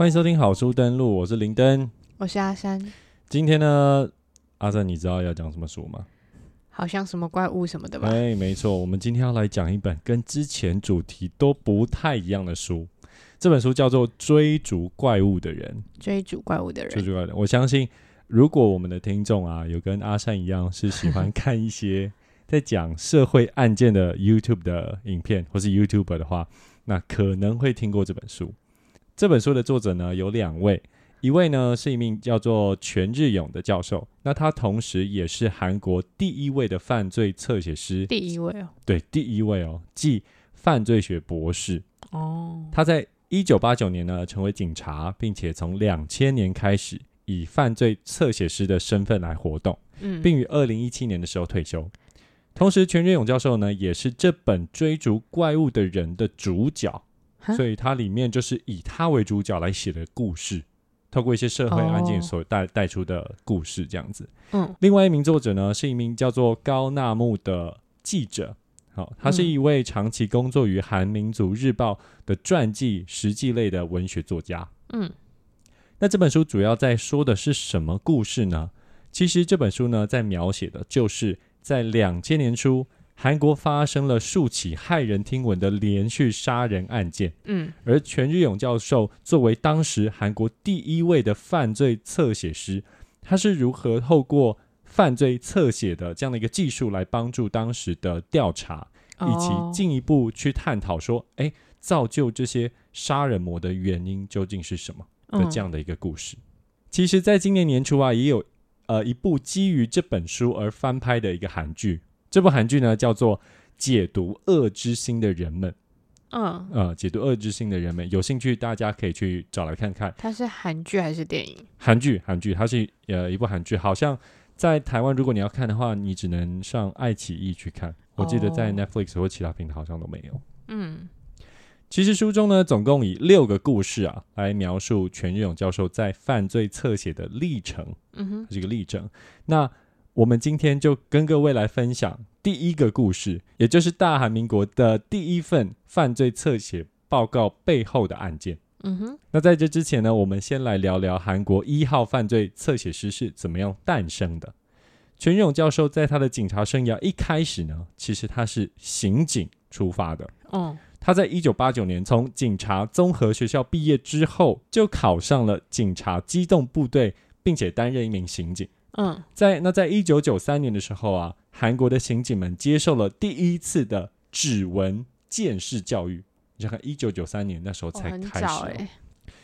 欢迎收听好书登录，我是林登。我是阿山，今天呢，阿山，你知道要讲什么书吗？好像什么怪物什么的吧？哎，没错，我们今天要来讲一本跟之前主题都不太一样的书。这本书叫做《追逐怪物的人》。追逐怪物的人，追逐怪物的人，我相信，如果我们的听众啊，有跟阿善一样是喜欢看一些 在讲社会案件的 YouTube 的影片，或是 YouTuber 的话，那可能会听过这本书。这本书的作者呢有两位，一位呢是一名叫做全日勇的教授，那他同时也是韩国第一位的犯罪侧写师，第一位哦。对，第一位哦，即犯罪学博士。哦，他在一九八九年呢成为警察，并且从两千年开始以犯罪侧写师的身份来活动，嗯，并于二零一七年的时候退休。同时，全日勇教授呢也是这本追逐怪物的人的主角，哈所以它里面就是以他为主角来写的故事，透过一些社会案件哦所带带出的故事这样子。嗯另外一名作者呢，是一名叫做高纳木的记者。好，他是嗯一位长期工作于韩民族日报的传记、实记类的文学作家。嗯那这本书主要在说的是什么故事呢？其实这本书呢，在描写的就是在两千年初，韩国发生了数起骇人听闻的连续杀人案件，嗯。而全日勇教授作为当时韩国第一位的犯罪侧写师，他是如何透过犯罪侧写的这样的一个技术来帮助当时的调查，以及哦进一步去探讨说，哎，造就这些杀人魔的原因究竟是什么的这样的一个故事。其实，在今年年初啊，也有呃一部基于这本书而翻拍的一个韩剧，这部韩剧呢叫做《解读恶之心的人们》。嗯，呃，解读恶之心的人们，有兴趣大家可以去找来看看。它是韩剧还是电影？韩剧，韩剧，它是呃一部韩剧，好像在台湾如果你要看的话，你只能上爱奇艺去看。我记得在哦 Netflix 或其他平台好像都没有。嗯其实书中呢，总共以六个故事啊来描述全日勇教授在犯罪侧写的历程，嗯哼，这个历程。那我们今天就跟各位来分享第一个故事，也就是大韩民国的第一份犯罪侧写报告背后的案件。嗯哼，那在这之前呢，我们先来聊聊韩国一号犯罪侧写师是怎么样诞生的。全勇教授在他的警察生涯一开始呢，其实他是刑警出发的。哦，他在一九八九年从警察综合学校毕业之后，就考上了警察机动部队，并且担任一名刑警。嗯在那在一九九三年的时候啊，韩国的刑警们接受了第一次的指纹见识教育。你想看，一九九三年那时候才开始、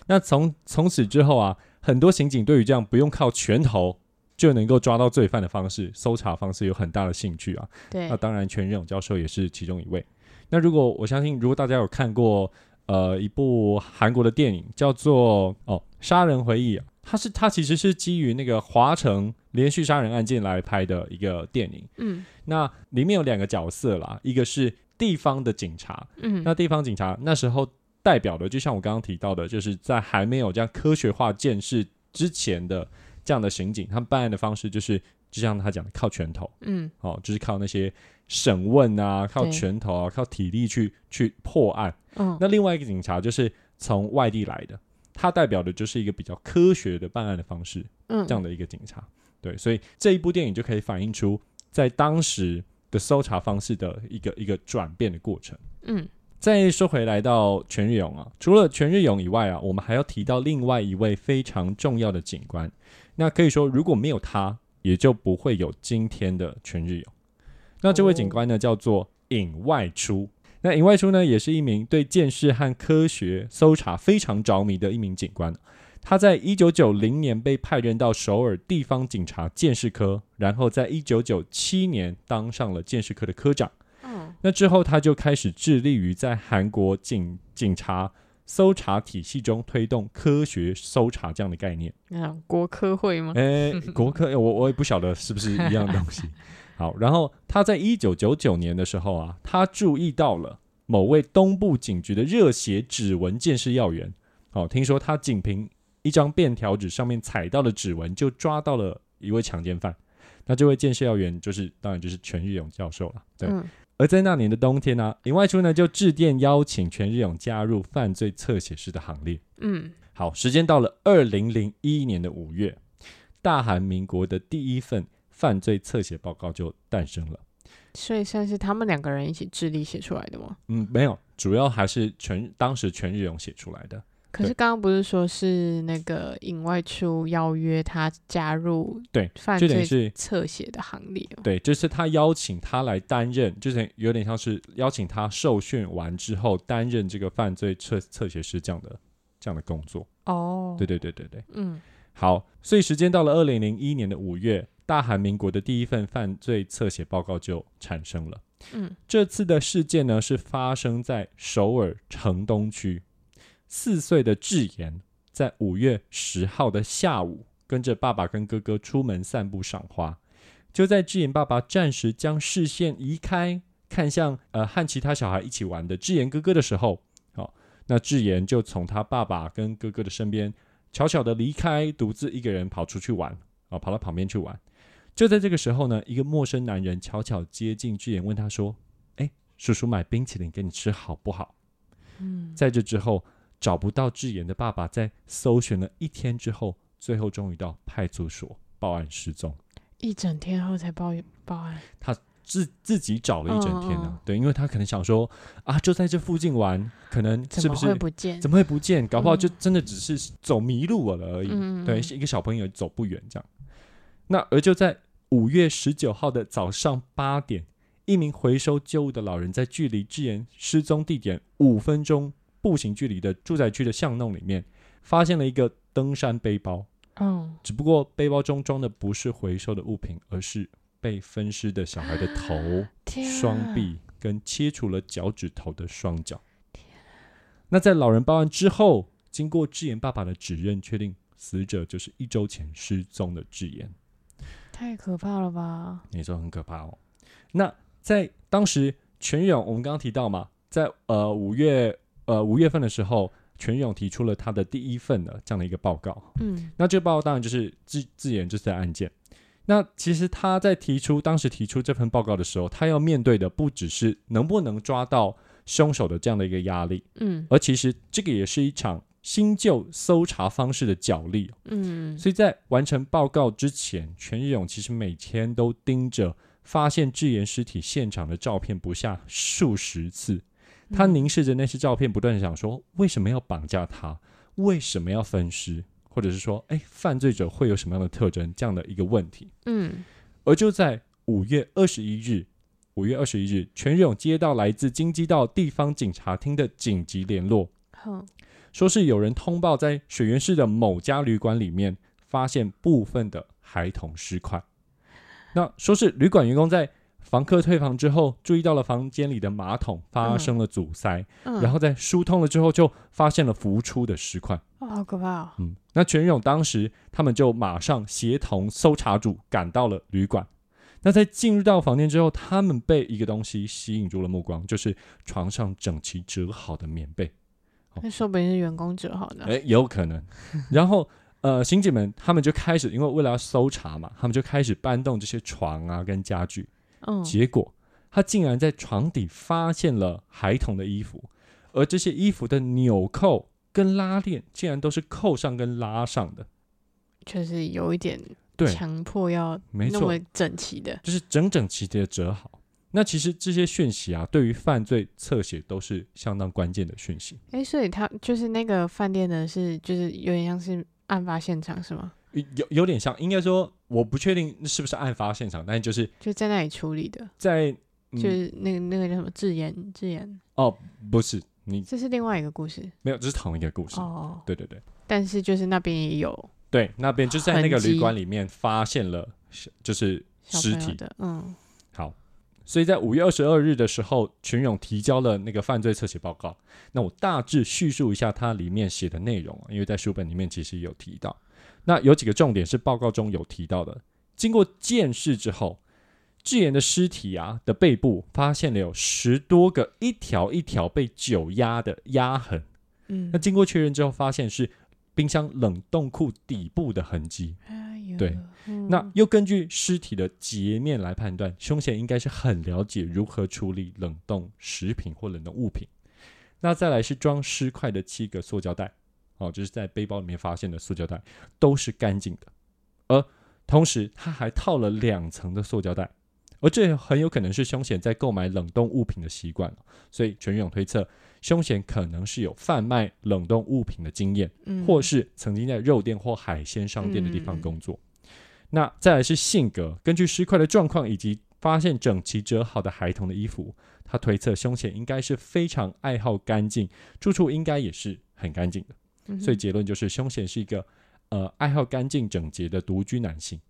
那从从此之后啊，很多刑警对于这样不用靠拳头就能够抓到罪犯的方式、搜查方式有很大的兴趣啊。对那，当然，全任勇教授也是其中一位。那如果我相信，如果大家有看过呃一部韩国的电影，叫做哦《杀人回忆》啊，它是它其实是基于那个华城连续杀人案件来拍的一个电影。嗯。那里面有两个角色啦，一个是地方的警察，嗯，那地方警察那时候代表的，就像我刚刚提到的，就是在还没有这样科学化建设之前的这样的刑警，他们办案的方式就是，就像他讲的，靠拳头。嗯。哦，就是靠那些审问啊，靠拳头啊，靠体力去去破案。嗯。那另外一个警察就是从外地来的，他代表的就是一个比较科学的办案的方式，嗯，这样的一个警察。对，所以这一部电影就可以反映出在当时的搜查方式的一个一个转变的过程。嗯再说回来到全日勇啊，除了全日勇以外啊，我们还要提到另外一位非常重要的警官。那可以说，如果没有他，也就不会有今天的全日勇。那这位警官呢，叫做尹外出。那尹外出呢，也是一名对见识和科学搜查非常着迷的一名警官。他在一九九零年被派任到首尔地方警察鉴识科，然后在一九九七年当上了鉴识科的科长。嗯那之后，他就开始致力于在韩国警警察搜查体系中推动科学搜查这样的概念。那种国科会吗？诶，国科，我我也不晓得是不是一样的东西。好，然后他在一九九九年的时候啊，他注意到了某位东部警局的热血指纹鉴识要员。哦，听说他仅凭一张便条纸上面踩到的指纹，就抓到了一位强奸犯。那这位鉴识要员就是，当然就是全日勇教授了。对，嗯而在那年的冬天呢、林外出呢就致电邀请全日勇加入犯罪侧写师的行列。嗯，好，时间到了二零零一年的五月，大韩民国的第一份犯罪侧写报告就诞生了。所以算是他们两个人一起致力写出来的吗？嗯，没有，主要还是全当时全日勇写出来的。可是刚刚不是说是那个尹外出邀约他加入对，犯罪侧写的行列吗？对，就是他邀请他来担任，就是有点像是邀请他受训完之后担任这个犯罪侧侧写师这样的这样的工作。哦，对对对对对。嗯好，所以时间到了二零零一年的五月，大韩民国的第一份犯罪侧写报告就产生了。嗯这次的事件呢，是发生在首尔城东区。四岁的智妍在五月十号的下午，跟着爸爸跟哥哥出门散步赏花。就在智妍爸爸暂时将视线移开，看向呃和其他小孩一起玩的智妍哥哥的时候，好、那智妍就从他爸爸跟哥哥的身边悄悄的离开，独自一个人跑出去玩，啊、跑到旁边去玩。就在这个时候呢，一个陌生男人悄悄接近智妍，问他说：“哎，叔叔买冰淇淋给你吃好不好？”嗯，在这之后，找不到智妍的爸爸，在搜寻了一天之后，最后终于到派出所报案失踪。一整天后才报报案。他自自己找了一整天呢、嗯嗯对，因为他可能想说啊，就在这附近玩，可能怎么是不是会不见？怎么会不见？搞不好就嗯真的只是走迷路了而已。嗯对，一个小朋友走不远这样。那而就在五月十九号的早上八点，一名回收旧物的老人在距离智妍失踪地点五分钟步行距离的住宅区的巷弄里面，发现了一个登山背包。嗯，只不过背包中装的不是回收的物品，而是被分尸的小孩的头、双臂跟切除了脚趾头的双脚。那在老人报案之后，经过智妍爸爸的指认，确定死者就是一周前失踪的智妍。太可怕了吧？你说很可怕哦。那在当时，全勇我们刚刚提到嘛，在呃五月呃五月份的时候，全勇提出了他的第一份的这样的一个报告。嗯那这个报告当然就是自自言这次的案件。那其实他在提出当时提出这份报告的时候，他要面对的不只是能不能抓到凶手的这样的一个压力，嗯而其实这个也是一场新旧搜查方式的角力。嗯，所以在完成报告之前，全日勇其实每天都盯着发现智妍尸体现场的照片不下数十次。他嗯凝视着那些照片，不断的想说：为什么要绑架他？为什么要分尸？或者是说，哎，犯罪者会有什么样的特征？这样的一个问题。嗯而就在五月二十一日，五月二十一日，全日勇接到来自京畿道地方警察厅的紧急联络，哼说是有人通报在水源市的某家旅馆里面发现部分的孩童尸块。那说是旅馆员工在房客退房之后，注意到了房间里的马桶发生了阻塞，嗯，然后在疏通了之后，就发现了浮出的尸块。哦，好可怕哦。嗯，那全勇当时他们就马上协同搜查组赶到了旅馆。那在进入到房间之后，他们被一个东西吸引住了目光，就是床上整齐折好的棉被。那说不定是员工折好的。哎，有可能。然后呃，刑警们他们就开始，因为为了要搜查嘛，他们就开始搬动这些床啊跟家具。嗯，结果他竟然在床底发现了孩童的衣服，而这些衣服的纽扣跟拉链竟然都是扣上跟拉上的。就是有一点对，强迫要没错那么整齐的。就是整整齐齐的折好。那其实这些讯息啊，对于犯罪侧写都是相当关键的讯息。哎，所以他就是那个饭店的是，就是有点像是案发现场是吗？有有点像，应该说我不确定是不是案发现场，但就是就在那里处理的，在、嗯、就是那个那个叫什么自言自言，哦，不是你这是另外一个故事没有，这是同一个故事。哦。对对对但是就是那边也有对，那边就在那个旅馆里面发现了就是小尸体。的，嗯好，所以在五月二十二日的时候，群勇提交了那个犯罪侧写报告。那我大致叙述一下它里面写的内容，因为在书本里面其实有提到。那有几个重点是报告中有提到的。经过鉴识之后，智妍的尸体啊的背部发现了有十多个一条一条被酒压的压痕。嗯那，经过确认之后，发现是冰箱冷冻库底部的痕迹。哎，对嗯那又根据尸体的截面来判断，凶嫌应该是很了解如何处理冷冻食品或冷冻物品。那再来是装尸块的七个塑胶袋，哦，就是在背包里面发现的塑胶袋，都是干净的。而同时，他还套了两层的塑胶袋，而这很有可能是凶嫌在购买冷冻物品的习惯。所以全勇推测，凶嫌可能是有贩卖冷冻物品的经验。嗯或是曾经在肉店或海鲜商店的地方嗯工作。那再来是性格，根据尸块的状况以及发现整齐折好的孩童的衣服，他推测凶嫌应该是非常爱好干净，住处应该也是很干净的。嗯所以结论就是凶嫌是一个呃爱好干净整洁的独居男性。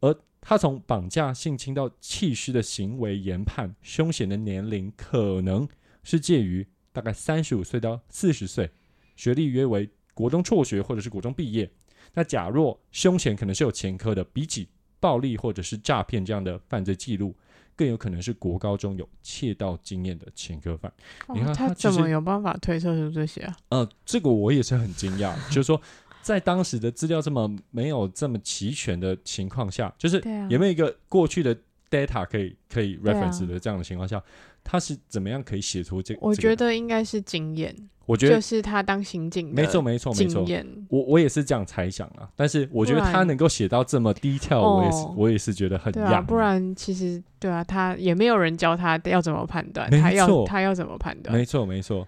而他从绑架、性侵到弃尸的行为研判，凶嫌的年龄可能是介于大概三十五岁到四十岁，学历约为国中辍学或者是国中毕业。那假若凶嫌可能是有前科的，比起暴力或者是诈骗这样的犯罪记录，更有可能是国高中有窃盗经验的前科犯。你哦看他他怎么有办法推测出这些啊？呃，这个我也是很惊讶，就是说，在当时的资料这么没有这么齐全的情况下，就是有没有一个过去的 data 可以可以 reference 的这样的情况下，他是怎么样可以写出这？我觉，得应该是经验，我觉得就是他当刑警的没错，没错，没错。我我也是这样猜想啊，但是我觉得他能够写到这么 detail，我也是哦我也是觉得很对啊，不然其实对啊，他也没有人教他要怎么判断，没他要错他要怎么判断？没错，没错。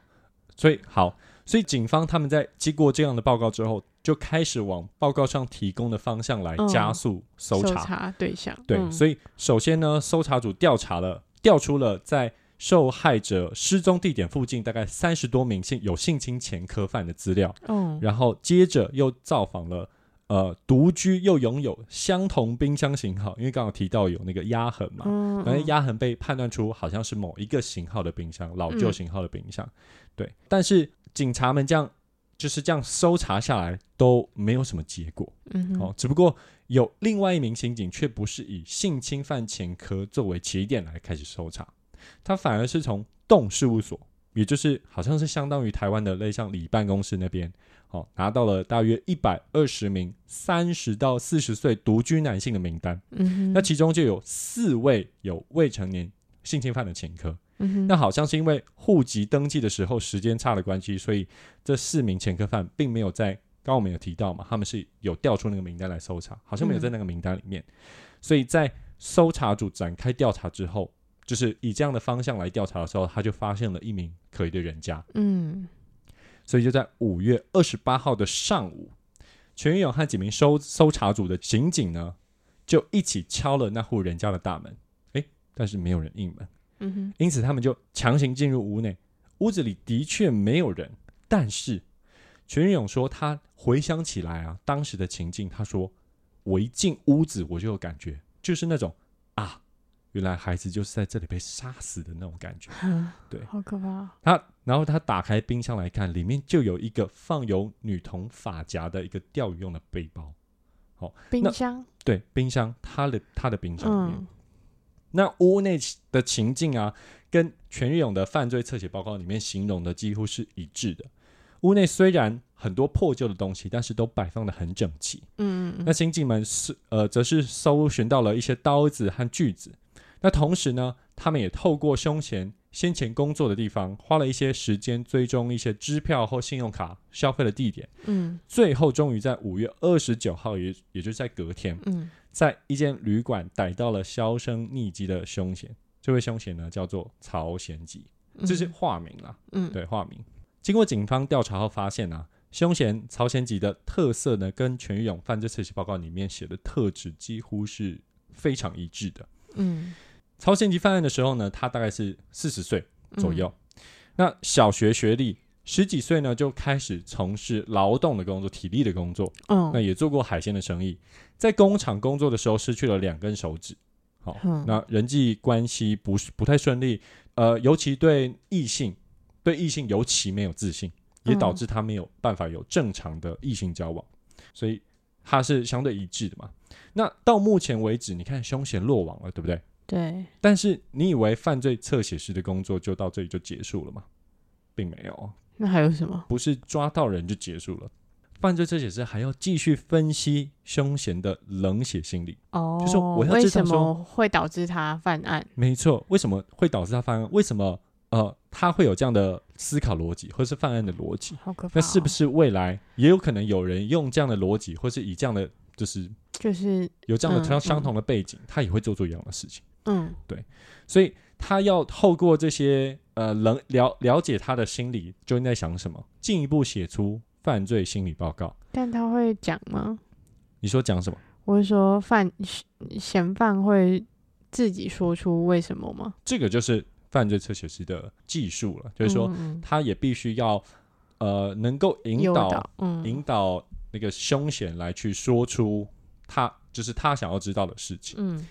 所以好，所以警方他们在经过这样的报告之后，就开始往报告上提供的方向来嗯加速搜搜查。对象，对，嗯所以首先呢，搜查组调查了，调出了在受害者失踪地点附近大概三十多名性有性侵前科犯的资料，嗯，然后接着又造访了。呃，独居又拥有相同冰箱型号，因为刚刚提到有那个压痕嘛，嗯，反正嗯压痕被判断出好像是某一个型号的冰箱，老旧嗯型号的冰箱。对，但是警察们这样就是这样搜查下来都没有什么结果。嗯哦，只不过有另外一名刑警却不是以性侵犯前科作为起点来开始搜查，他反而是从动事务所，也就是好像是相当于台湾的类像里办公室那边，哦，拿到了大约一百二十名三十到四十岁独居男性的名单。嗯哼，那其中就有四位有未成年性侵犯的前科。那好像是因为户籍登记的时候时间差的关系，所以这四名前科犯并没有在刚刚我们有提到嘛，他们是有调出那个名单来搜查，好像没有在那个名单里面。所以在搜查组展开调查之后，就是以这样的方向来调查的时候，他就发现了一名可疑的人家。嗯所以就在五月二十八号的上午，全勇和几名搜搜查组的刑警呢，就一起敲了那户人家的大门，诶，但是没有人应门，嗯哼因此他们就强行进入屋内。屋子里的确没有人，但是全勇说他回想起来啊，当时的情境，他说我一进屋子我就有感觉，就是那种啊，原来孩子就是在这里被杀死的那种感觉。嗯 对好可怕，他然后他打开冰箱来看，里面就有一个放有女童发夹的一个钓鱼用的背包。冰箱，对，冰箱，他的他的冰箱里面。嗯那屋内的情境啊，跟全日勇的犯罪侧写报告里面形容的几乎是一致的。屋内虽然很多破旧的东西，但是都摆放的很整齐。嗯嗯那刑警们是呃，则是搜寻到了一些刀子和锯子。那同时呢，他们也透过凶嫌先前工作的地方，花了一些时间追踪一些支票或信用卡消费的地点。嗯最后，终于在五月二十九号，也也就是在隔天，嗯在一间旅馆逮到了销声匿迹的凶嫌。这位凶嫌呢，叫做曹贤吉，嗯，这是化名啦。嗯对，化名。经过警方调查后发现啊，凶嫌曹贤吉的特色呢，跟全玉勇犯罪测试报告里面写的特质几乎是非常一致的。嗯曹贤吉犯案的时候呢，他大概是四十岁左右，那小学学历，十几岁呢就开始从事劳动的工作、体力的工作，嗯，那也做过海鲜的生意，在工厂工作的时候失去了两根手指。好，嗯。那人际关系不是不太顺利，呃，尤其对异性，对异性尤其没有自信，也导嗯致他没有办法有正常的异性交往，所以他是相对一致的嘛。那到目前为止，你看凶嫌落网了，对不对？对，但是你以为犯罪侧写师的工作就到这里就结束了吗？并没有，那还有什么？不是抓到人就结束了。犯罪侧写师还要继续分析凶嫌的冷血心理。哦，就是我要为知道说什么会导致他犯案？没错，为什么会导致他犯案？为什么呃他会有这样的思考逻辑，或是犯案的逻辑？好可怕、哦！那是不是未来也有可能有人用这样的逻辑，或是以这样的就是就是有这样的嗯相相嗯同的背景，他也会做出一样的事情？嗯所以他要透过这些呃能了了解他的心理究竟在想什么，进一步写出犯罪心理报告。但他会讲吗？你说讲什么？我是说犯嫌犯会自己说出为什么吗？这个就是犯罪侧写师的技术了，就是说嗯他也必须要呃能够引导导，嗯，引导那个凶嫌来去说出他就是他想要知道的事情。嗯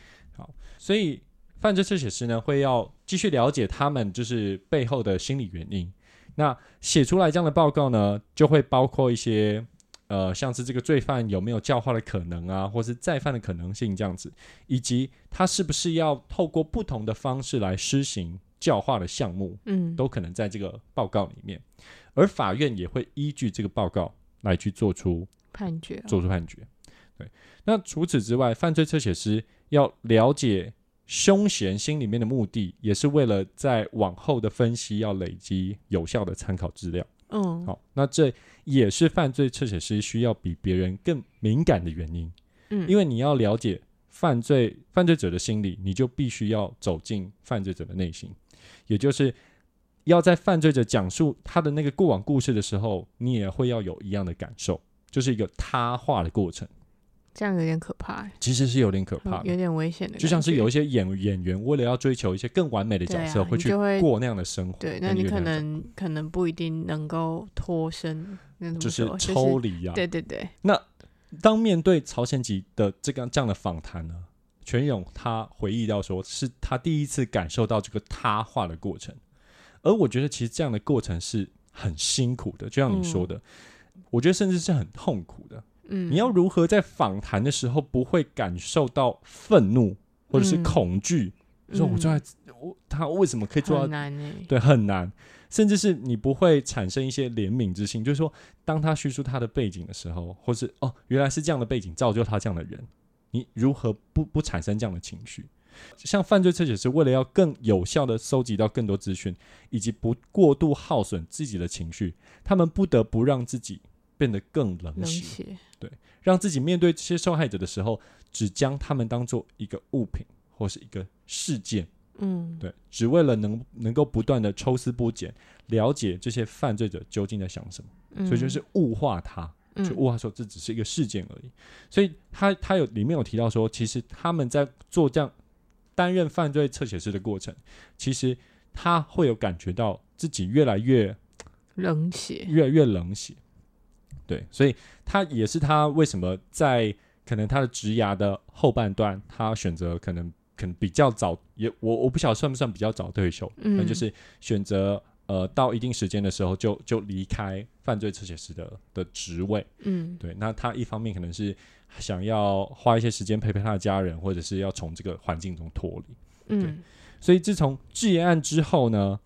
所以犯罪侧写师呢会要继续了解他们就是背后的心理原因。那写出来这样的报告呢，就会包括一些呃，像是这个罪犯有没有教化的可能啊，或是再犯的可能性这样子，以及他是不是要透过不同的方式来施行教化的项目，嗯，都可能在这个报告里面。而法院也会依据这个报告来去做出判决哦做出判决。对，那除此之外，犯罪侧写师要了解凶嫌心里面的目的，也是为了在往后的分析要累积有效的参考资料。嗯好，那这也是犯罪侧写师需要比别人更敏感的原因，嗯，因为你要了解犯罪犯罪者的心理，你就必须要走进犯罪者的内心，也就是要在犯罪者讲述他的那个过往故事的时候，你也会要有一样的感受，就是一个他化的过程。这样有点可怕。欸，其实是有点可怕的，有点危险的，就像是有一些演演员为了要追求一些更完美的角色，会去过那样的生活。对，那你可能可能不一定能够脱身，那就是抽离啊。对对对，那当面对曹贤吉的这个这样的访谈呢，全勇他回忆到说，是他第一次感受到这个他化的过程，而我觉得其实这样的过程是很辛苦的，就像你说的，我觉得甚至是很痛苦的。嗯，你要如何在访谈的时候不会感受到愤怒或者是嗯恐惧？说我坐在我他为什么可以做到很难欸。对，很难，甚至是你不会产生一些怜悯之心，就是说，当他叙述他的背景的时候，或是哦，原来是这样的背景造就他这样的人，你如何不不产生这样的情绪？像犯罪侧写师为了要更有效的收集到更多资讯，以及不过度耗损自己的情绪，他们不得不让自己变得更冷冷血，血，让自己面对这些受害者的时候，只将他们当做一个物品或是一个事件。嗯，对，只为了能能够不断的抽丝剥茧，了解这些犯罪者究竟在想什么，嗯，所以就是物化他，就嗯物化说这只是一个事件而已。所以他他有里面有提到说，其实他们在做这样担任犯罪侧写师的过程，其实他会有感觉到自己越来越冷血，越来越冷血。对，所以他也是他为什么在可能他的职涯的后半段，他选择可能可能比较早，也我我不晓得算不算比较早退休，嗯那就是选择呃到一定时间的时候就就离开犯罪侧写师的的职位。嗯对，那他一方面可能是想要花一些时间陪陪他的家人，或者是要从这个环境中脱离。嗯所以自从制业案之后呢，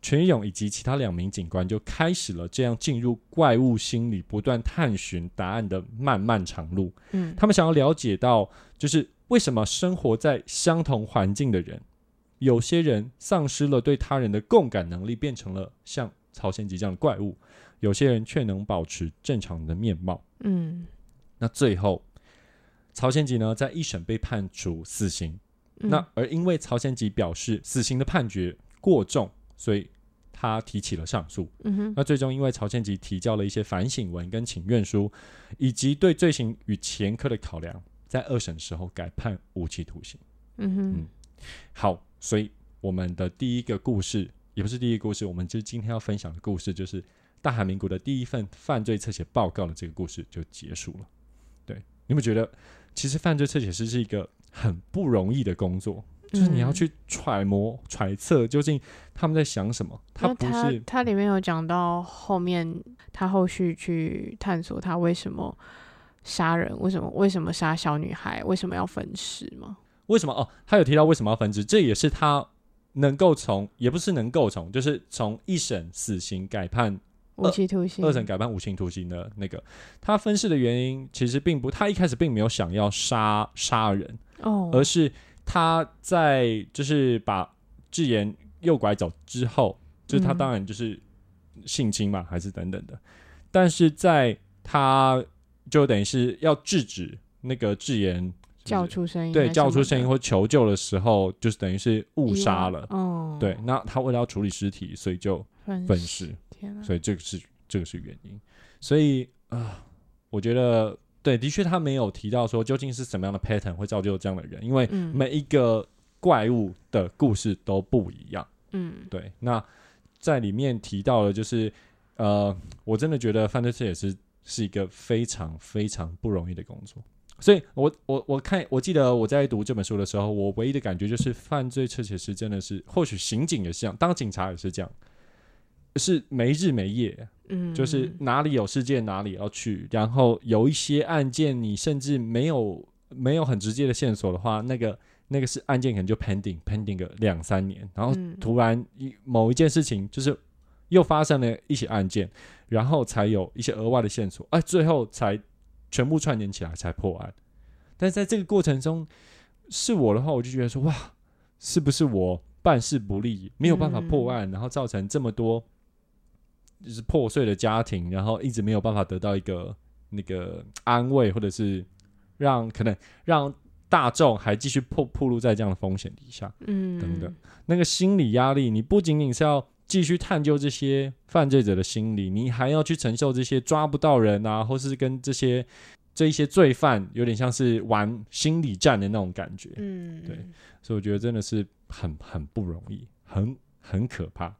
全勇以及其他两名警官就开始了这样进入怪物心理、不断探寻答案的漫漫长路。嗯，他们想要了解到，就是为什么生活在相同环境的人，有些人丧失了对他人的共感能力，变成了像曹贤吉这样的怪物；有些人却能保持正常的面貌。嗯那最后，曹贤吉呢，在一审被判处死刑。嗯那而因为曹贤吉表示死刑的判决过重，所以他提起了上诉。嗯哼那最终因为曹倩吉提交了一些反省文跟请愿书，以及对罪行与前科的考量，在二审时候改判无期徒刑。嗯哼嗯好，所以我们的第一个故事也不是第一个故事，我们就今天要分享的故事就是大韩民国的第一份犯罪侧写报告的这个故事就结束了。对，你们觉得其实犯罪侧写师是一个很不容易的工作，就是你要嗯去揣摩、揣测究竟他们在想什么，他他是他里面有讲到后面，他后续去探索他为什么杀人，为什么为什么杀小女孩，为什么要分尸吗？为什么哦？他有提到为什么要分尸，这也是他能够从，也不是能够从，就是从一审死刑改判无期徒刑，二审改判无期徒刑的那个，他分尸的原因其实并不，他一开始并没有想要杀杀人，哦，而是他在就是把智妍诱拐走之后，就是他嗯。当然就是性侵嘛，还是等等的，但是在他就等于是要制止那个智妍叫出声音，对叫出声音或求救的时候，就是等于是误杀了。哦，对，那他为了要处理尸体，所以就分分尸，天啊，所以这个是这个是原因。所以啊、我觉得对，的确他没有提到说究竟是什么样的 pattern 会造就这样的人，因为嗯每一个怪物的故事都不一样。嗯对，那在里面提到了，就是呃，我真的觉得犯罪侧写师是一个非常非常不容易的工作。所以我我我看我记得我在读这本书的时候，我唯一的感觉就是犯罪侧写师真的是，或许刑警也是这样，当警察也是这样，是没日没夜，嗯，就是哪里有事件哪里要去，然后有一些案件你甚至没有没有很直接的线索的话，那个那个是案件可能就 pending pending 个两三年，然后嗯突然一某一件事情就是又发生了一起案件，然后才有一些额外的线索，哎，最后才全部串联起来才破案。但是在这个过程中，是我的话，我就觉得说，哇，是不是我办事不力，没有办法破案，然后造成这么多就是破碎的家庭，然后一直没有办法得到一个那个安慰，或者是让可能让大众还继续破暴露在这样的风险底下。嗯等等那个心理压力，你不仅仅是要继续探究这些犯罪者的心理，你还要去承受这些抓不到人啊，或是跟这些这一些罪犯有点像是玩心理战的那种感觉。嗯对所以我觉得真的是很很不容易，很很可怕。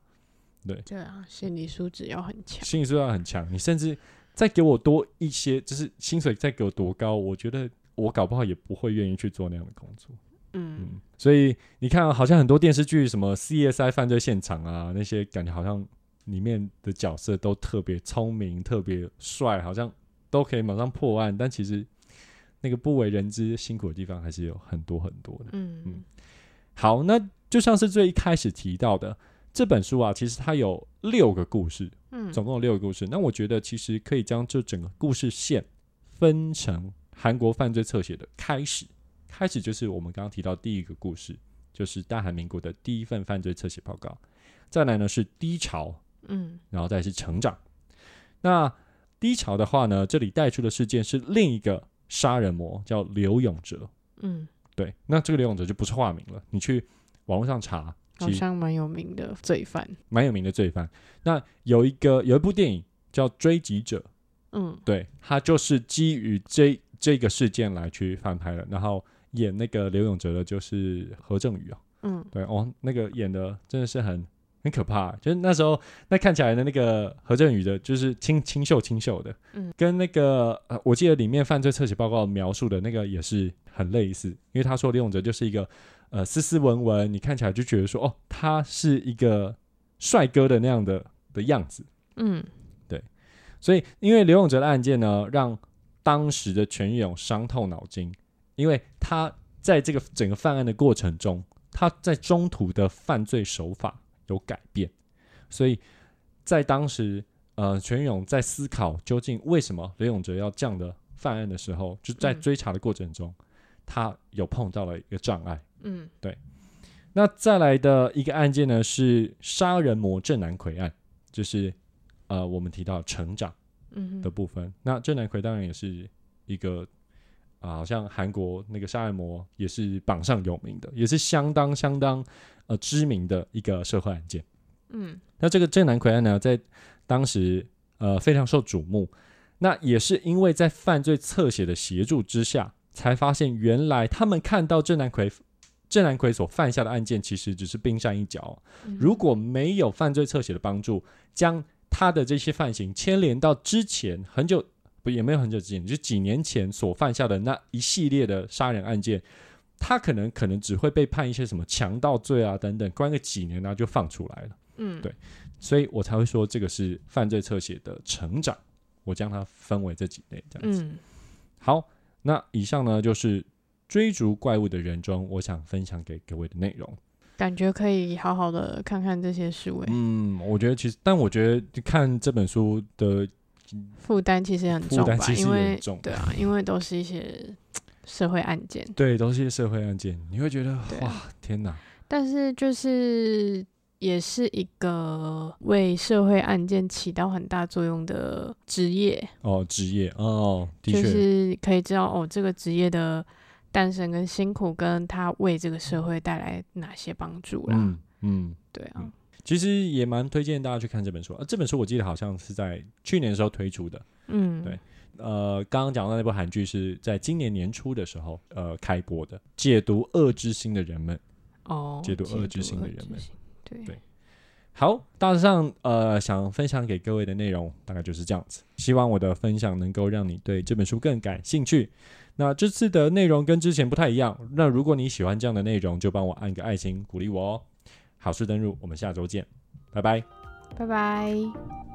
对。对啊，心理素质要很强，心理素质要很强，你甚至再给我多一些，就是薪水再给我多高，我觉得我搞不好也不会愿意去做那样的工作。嗯。嗯，所以你看啊，好像很多电视剧，什么 CSI 犯罪现场啊，那些感觉好像里面的角色都特别聪明、特别帅，好像都可以马上破案，但其实那个不为人知辛苦的地方还是有很多很多的。嗯。嗯。好，那就像是最一开始提到的这本书啊，其实它有六个故事，嗯总共有六个故事。那我觉得其实可以将这整个故事线分成韩国犯罪侧写的开始，开始就是我们刚刚提到第一个故事，就是大韩民国的第一份犯罪侧写报告。再来呢是低潮，嗯然后再是成长。那低潮的话呢，这里带出的事件是另一个杀人魔，叫刘永哲。嗯，对，那这个刘永哲就不是化名了，你去网络上查，好像蛮有名的罪犯，蛮有名的罪犯。那有一个有一部电影叫《追击者》，嗯。对，他就是基于这这个事件来去翻拍的。然后演那个刘永哲的就是何正宇啊，嗯。对哦，那个演的真的是很很可怕，就是那时候那看起来的那个何正宇的，就是清清秀清秀的，嗯。跟那个呃，我记得里面犯罪特写报告描述的那个也是很类似，因为他说刘永哲就是一个呃斯斯文文，你看起来就觉得说哦，他是一个帅哥的那样的的样子，嗯。对所以因为刘永哲的案件呢，让当时的全勇伤透脑筋，因为他在这个整个犯案的过程中，他在中途的犯罪手法有改变，所以在当时，呃，全勇在思考究竟为什么刘永哲要这样的犯案的时候，就在嗯。追查的过程中，他有碰到了一个障碍。嗯对那再来的一个案件呢，是杀人魔郑南奎案，就是呃我们提到成长。嗯的部分。那郑南奎当然也是一个啊、好像韩国那个杀人魔也是榜上有名的，也是相当相当呃知名的一个社会案件。嗯那这个郑南奎案呢，在当时呃非常受瞩目。那也是因为在犯罪侧写的协助之下，才发现原来他们看到郑南奎郑南奎所犯下的案件，其实只是冰山一角。嗯如果没有犯罪侧写的帮助，将他的这些犯行牵连到之前很久不也没有很久之前，就几年前所犯下的那一系列的杀人案件，他可能可能只会被判一些什么强盗罪啊等等，关个几年呢、就放出来了。嗯对所以我才会说这个是犯罪侧写的成长，我将它分为这几类这样子。嗯好，那以上呢就是追逐怪物的人中，我想分享给各位的内容。感觉可以好好的看看这些书，诶，嗯，我觉得其实，但我觉得看这本书的负担其实很重吧，担其实也因为很重。对啊，因为都是一些 社会案件，对都是一些社会案件，你会觉得啊哇，天哪，但是就是也是一个为社会案件起到很大作用的职业，哦，职业哦，的就确，是可以知道哦，这个职业的诞生跟辛苦，跟他为这个社会带来哪些帮助啦。嗯嗯，对啊，嗯其实也蛮推荐大家去看这本书啊。这本书我记得好像是在去年的时候推出的。嗯，对呃，刚刚讲到那部韩剧是在今年年初的时候呃开播的，解读恶之心的人们。哦，解读恶之心的人们对对好，大致上呃想分享给各位的内容大概就是这样子。希望我的分享能够让你对这本书更感兴趣。那这次的内容跟之前不太一样，那如果你喜欢这样的内容，就帮我按个爱心鼓励我哦。好事登入，我们下周见，拜拜。拜拜。